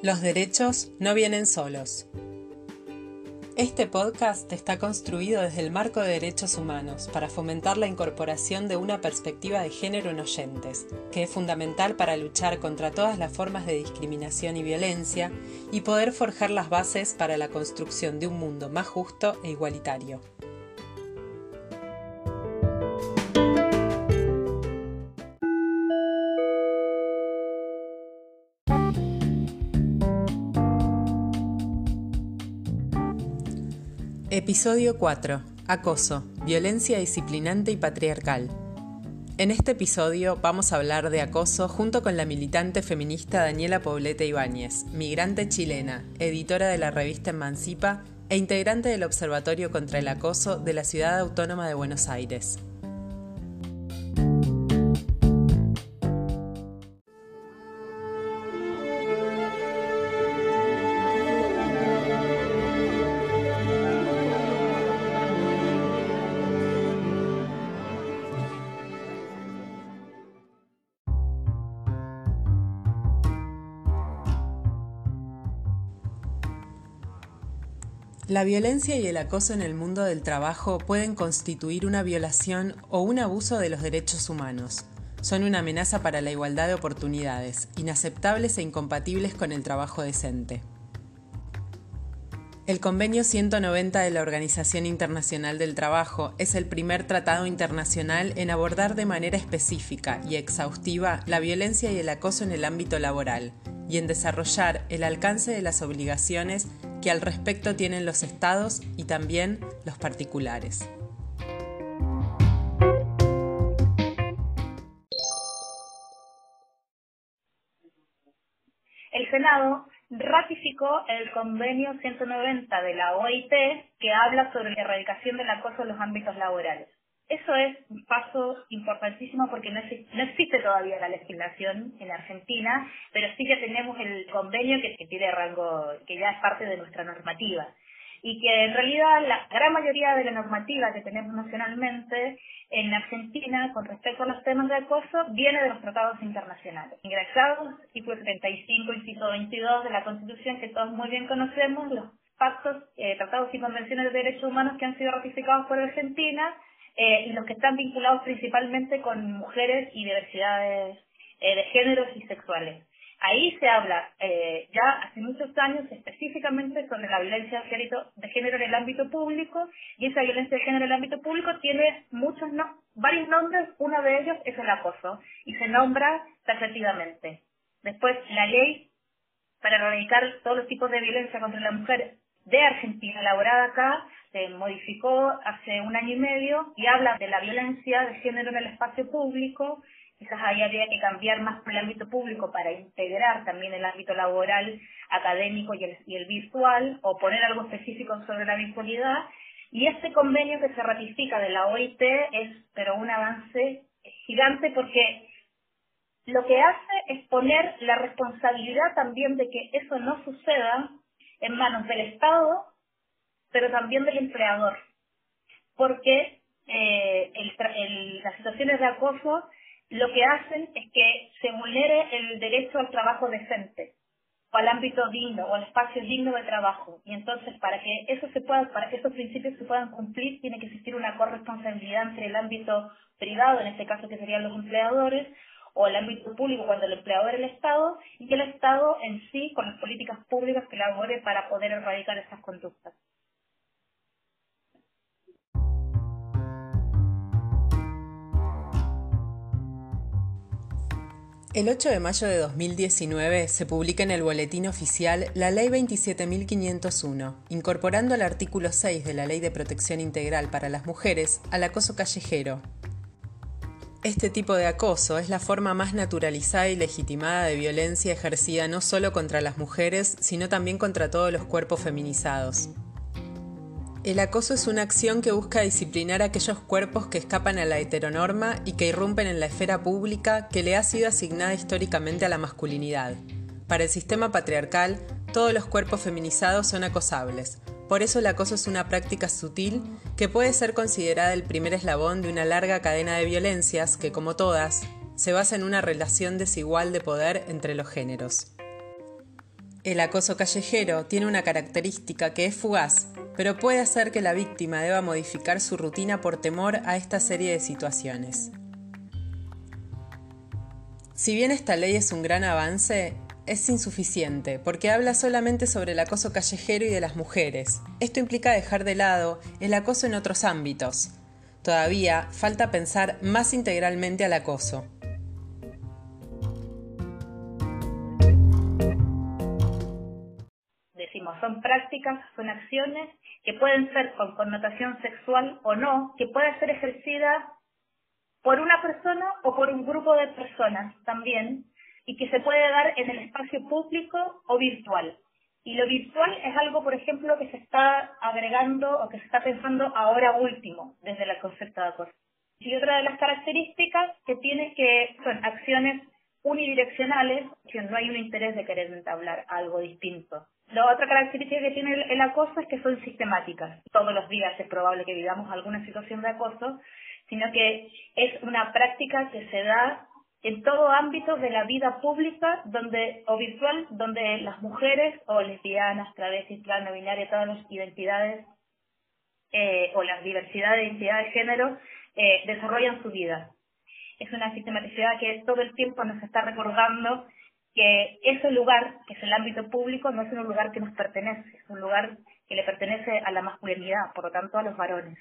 Los derechos no vienen solos. Este podcast está construido desde el marco de derechos humanos para fomentar la incorporación de una perspectiva de género en oyentes, que es fundamental para luchar contra todas las formas de discriminación y violencia y poder forjar las bases para la construcción de un mundo más justo e igualitario. Episodio 4. Acoso, violencia disciplinante y patriarcal. En este episodio vamos a hablar de acoso junto con la militante feminista Daniela Poblete Ibáñez, migrante chilena, editora de la revista Emancipa e integrante del Observatorio contra el Acoso de la Ciudad Autónoma de Buenos Aires. La violencia y el acoso en el mundo del trabajo pueden constituir una violación o un abuso de los derechos humanos. Son una amenaza para la igualdad de oportunidades, inaceptables e incompatibles con el trabajo decente. El Convenio 190 de la Organización Internacional del Trabajo es el primer tratado internacional en abordar de manera específica y exhaustiva la violencia y el acoso en el ámbito laboral, y en desarrollar el alcance de las obligaciones que al respecto tienen los estados y también los particulares. El Senado ratificó el convenio 190 de la OIT que habla sobre la erradicación del acoso en los ámbitos laborales. Eso es un paso importantísimo porque no existe, todavía la legislación en Argentina, pero sí que tenemos el convenio que, tiene rango, que ya es parte de nuestra normativa. Y que en realidad la gran mayoría de la normativa que tenemos nacionalmente en Argentina con respecto a los temas de acoso viene de los tratados internacionales. Ingresados, artículo 75, inciso 22 de la Constitución que todos muy bien conocemos, los pactos, eh, tratados y convenciones de derechos humanos que han sido ratificados por Argentina eh, y los que están vinculados principalmente con mujeres y diversidades eh, de géneros y sexuales. Ahí se habla eh, ya hace muchos años específicamente sobre la violencia de género en el ámbito público y esa violencia de género en el ámbito público tiene muchos no, varios nombres, uno de ellos es el acoso y se nombra taxativamente. Después la ley para erradicar todos los tipos de violencia contra la mujer de Argentina, elaborada acá, se modificó hace un año y medio y habla de la violencia de género en el espacio público. Quizás ahí habría que cambiar más por el ámbito público para integrar también el ámbito laboral, académico y el, y el virtual, o poner algo específico sobre la virtualidad. Y este convenio que se ratifica de la OIT es, pero un avance gigante porque lo que hace es poner la responsabilidad también de que eso no suceda en manos del Estado, pero también del empleador, porque eh, las situaciones de acoso lo que hacen es que se vulnere el derecho al trabajo decente o al ámbito digno o al espacio digno de trabajo. Y entonces, para que eso se pueda, para que esos principios se puedan cumplir, tiene que existir una corresponsabilidad entre el ámbito privado, en este caso que serían los empleadores, o el ámbito público cuando el empleador es el Estado y que el Estado en sí con las políticas públicas que elabore para poder erradicar esas conductas. El 8 de mayo de 2019 se publica en el Boletín Oficial la Ley 27.501, incorporando al artículo 6 de la Ley de Protección Integral para las Mujeres al acoso callejero, este tipo de acoso es la forma más naturalizada y legitimada de violencia ejercida no solo contra las mujeres, sino también contra todos los cuerpos feminizados. El acoso es una acción que busca disciplinar aquellos cuerpos que escapan a la heteronorma y que irrumpen en la esfera pública que le ha sido asignada históricamente a la masculinidad. Para el sistema patriarcal, todos los cuerpos feminizados son acosables, por eso el acoso es una práctica sutil que puede ser considerada el primer eslabón de una larga cadena de violencias que, como todas, se basa en una relación desigual de poder entre los géneros. El acoso callejero tiene una característica que es fugaz, pero puede hacer que la víctima deba modificar su rutina por temor a esta serie de situaciones. Si bien esta ley es un gran avance, es insuficiente porque habla solamente sobre el acoso callejero y de las mujeres. Esto implica dejar de lado el acoso en otros ámbitos. Todavía falta pensar más integralmente al acoso. Son prácticas, son acciones que pueden ser con connotación sexual o no, que pueden ser ejercidas por una persona o por un grupo de personas también, y que se puede dar en el espacio público o virtual. Y lo virtual es algo, por ejemplo, que se está agregando o que se está pensando ahora último desde el concepto de acoso. Y otra de las características que tiene que son acciones unidireccionales, que no hay un interés de querer entablar algo distinto. La otra característica que tiene el, acoso es que son sistemáticas. Todos los días es probable que vivamos alguna situación de acoso, sino que es una práctica que se da en todo ámbito de la vida pública donde o virtual donde las mujeres o lesbianas, travestis, trans, no todas las identidades eh, o la diversidad de identidad de género eh, desarrollan su vida. Es una sistematicidad que todo el tiempo nos está recordando que ese lugar, que es el ámbito público, no es un lugar que nos pertenece, es un lugar que le pertenece a la masculinidad, por lo tanto a los varones.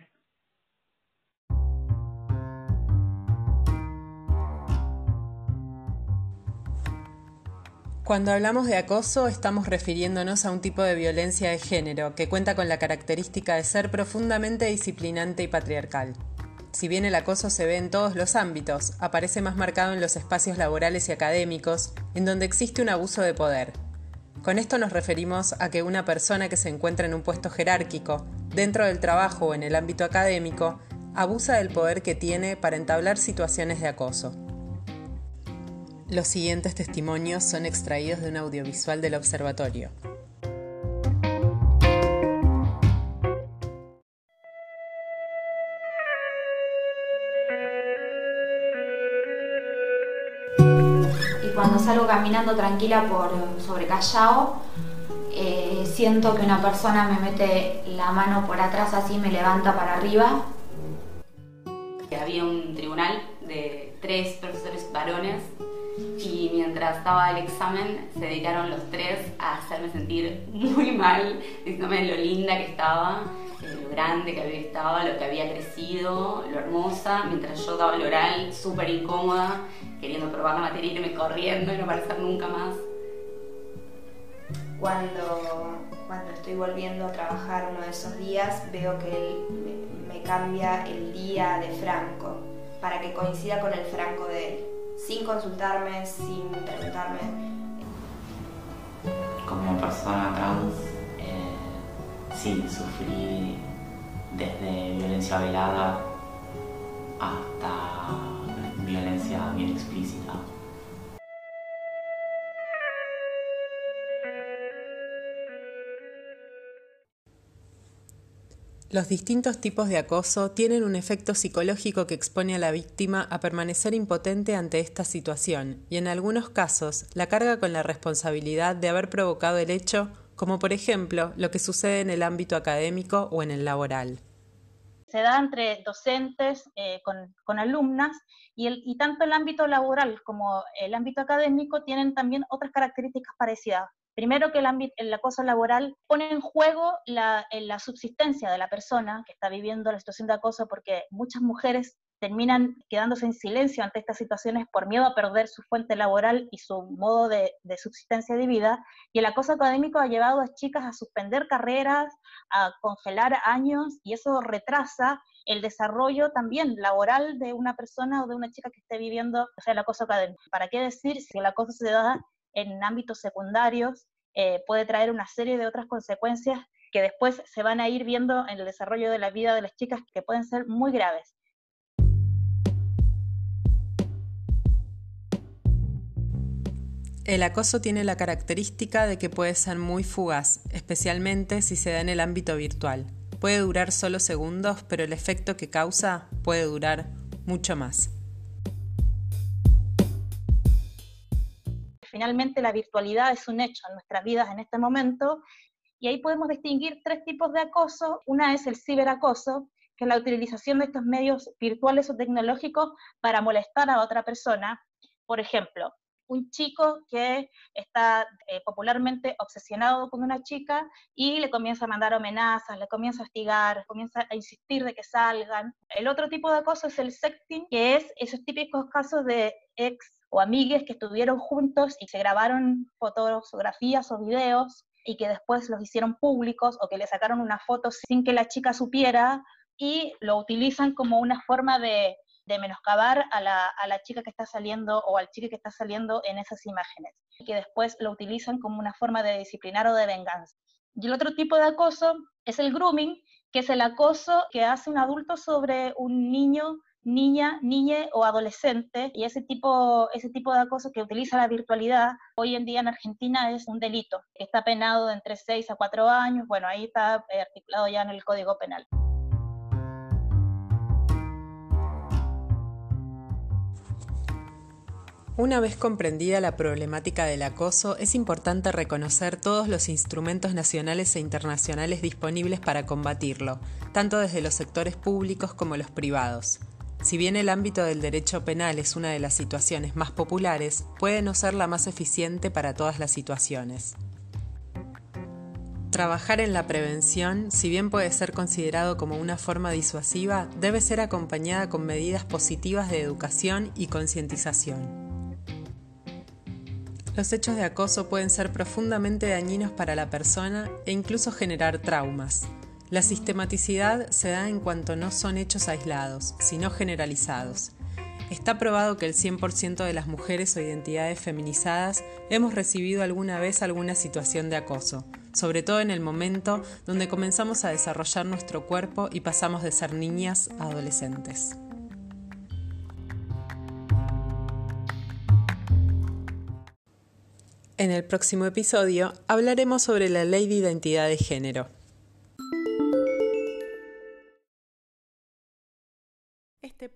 Cuando hablamos de acoso estamos refiriéndonos a un tipo de violencia de género que cuenta con la característica de ser profundamente disciplinante y patriarcal. Si bien el acoso se ve en todos los ámbitos, aparece más marcado en los espacios laborales y académicos, en donde existe un abuso de poder. Con esto nos referimos a que una persona que se encuentra en un puesto jerárquico, dentro del trabajo o en el ámbito académico, abusa del poder que tiene para entablar situaciones de acoso. Los siguientes testimonios son extraídos de un audiovisual del observatorio. Cuando salgo caminando tranquila por sobre Callao, eh, siento que una persona me mete la mano por atrás así, me levanta para arriba. Había un tribunal de tres profesores varones y mientras estaba el examen se dedicaron los tres a hacerme sentir muy mal, diciéndome lo linda que estaba, eh, lo grande que había estado, lo que había crecido, lo hermosa, mientras yo daba el oral súper incómoda, queriendo probar la materia, irme corriendo y no aparecer nunca más. Cuando, cuando estoy volviendo a trabajar uno de esos días, veo que él me, me cambia el día de Franco para que coincida con el Franco de él sin consultarme, sin preguntarme. Como persona trans, eh, sí, sufrí desde violencia velada hasta violencia bien explícita. Los distintos tipos de acoso tienen un efecto psicológico que expone a la víctima a permanecer impotente ante esta situación y en algunos casos la carga con la responsabilidad de haber provocado el hecho, como por ejemplo lo que sucede en el ámbito académico o en el laboral. Se da entre docentes eh, con, con, alumnas y, el, y tanto el ámbito laboral como el ámbito académico tienen también otras características parecidas. Primero que el, el acoso laboral pone en juego la, la subsistencia de la persona que está viviendo la situación de acoso porque muchas mujeres terminan quedándose en silencio ante estas situaciones por miedo a perder su fuente laboral y su modo de, de, subsistencia de vida. Y el acoso académico ha llevado a chicas a suspender carreras, a congelar años, y eso retrasa el desarrollo también laboral de una persona o de una chica que esté viviendo el acoso académico. ¿Para qué decir si el acoso se da en ámbitos secundarios, eh, puede traer una serie de otras consecuencias que después se van a ir viendo en el desarrollo de la vida de las chicas que pueden ser muy graves. El acoso tiene la característica de que puede ser muy fugaz, especialmente si se da en el ámbito virtual. Puede durar solo segundos, pero el efecto que causa puede durar mucho más. Finalmente la virtualidad es un hecho en nuestras vidas en este momento, y ahí podemos distinguir tres tipos de acoso. Una es el ciberacoso, que es la utilización de estos medios virtuales o tecnológicos para molestar a otra persona. Por ejemplo, un chico que está eh, popularmente obsesionado con una chica y le comienza a mandar amenazas, le comienza a hostigar, comienza a insistir de que salgan. El otro tipo de acoso es el sexting, que es esos típicos casos de ex o amigues que estuvieron juntos y se grabaron fotografías o videos y que después los hicieron públicos o que le sacaron una foto sin que la chica supiera y lo utilizan como una forma de de menoscabar a la, a la, chica que está saliendo o al chico que está saliendo en esas imágenes, y que después lo utilizan como una forma de disciplinar o de venganza. Y el otro tipo de acoso es el grooming, que es el acoso que hace un adulto sobre un niño, niña, niñe o adolescente, y ese tipo, ese tipo de acoso que utiliza la virtualidad hoy en día en Argentina es un delito, que está penado de entre 6 a 4 años, bueno, ahí está eh, articulado ya en el Código Penal. Una vez comprendida la problemática del acoso, es importante reconocer todos los instrumentos nacionales e internacionales disponibles para combatirlo, tanto desde los sectores públicos como los privados. Si bien el ámbito del derecho penal es una de las situaciones más populares, puede no ser la más eficiente para todas las situaciones. Trabajar en la prevención, si bien puede ser considerado como una forma disuasiva, debe ser acompañada con medidas positivas de educación y concientización. Los hechos de acoso pueden ser profundamente dañinos para la persona e incluso generar traumas. La sistematicidad se da en cuanto no son hechos aislados, sino generalizados. Está probado que el 100% de las mujeres o identidades feminizadas hemos recibido alguna vez alguna situación de acoso, sobre todo en el momento donde comenzamos a desarrollar nuestro cuerpo y pasamos de ser niñas a adolescentes. En el próximo episodio hablaremos sobre la ley de identidad de género.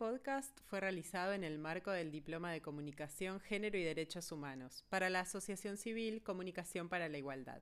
Podcast fue realizado en el marco del Diploma de Comunicación, Género y Derechos Humanos para la Asociación Civil Comunicación para la Igualdad.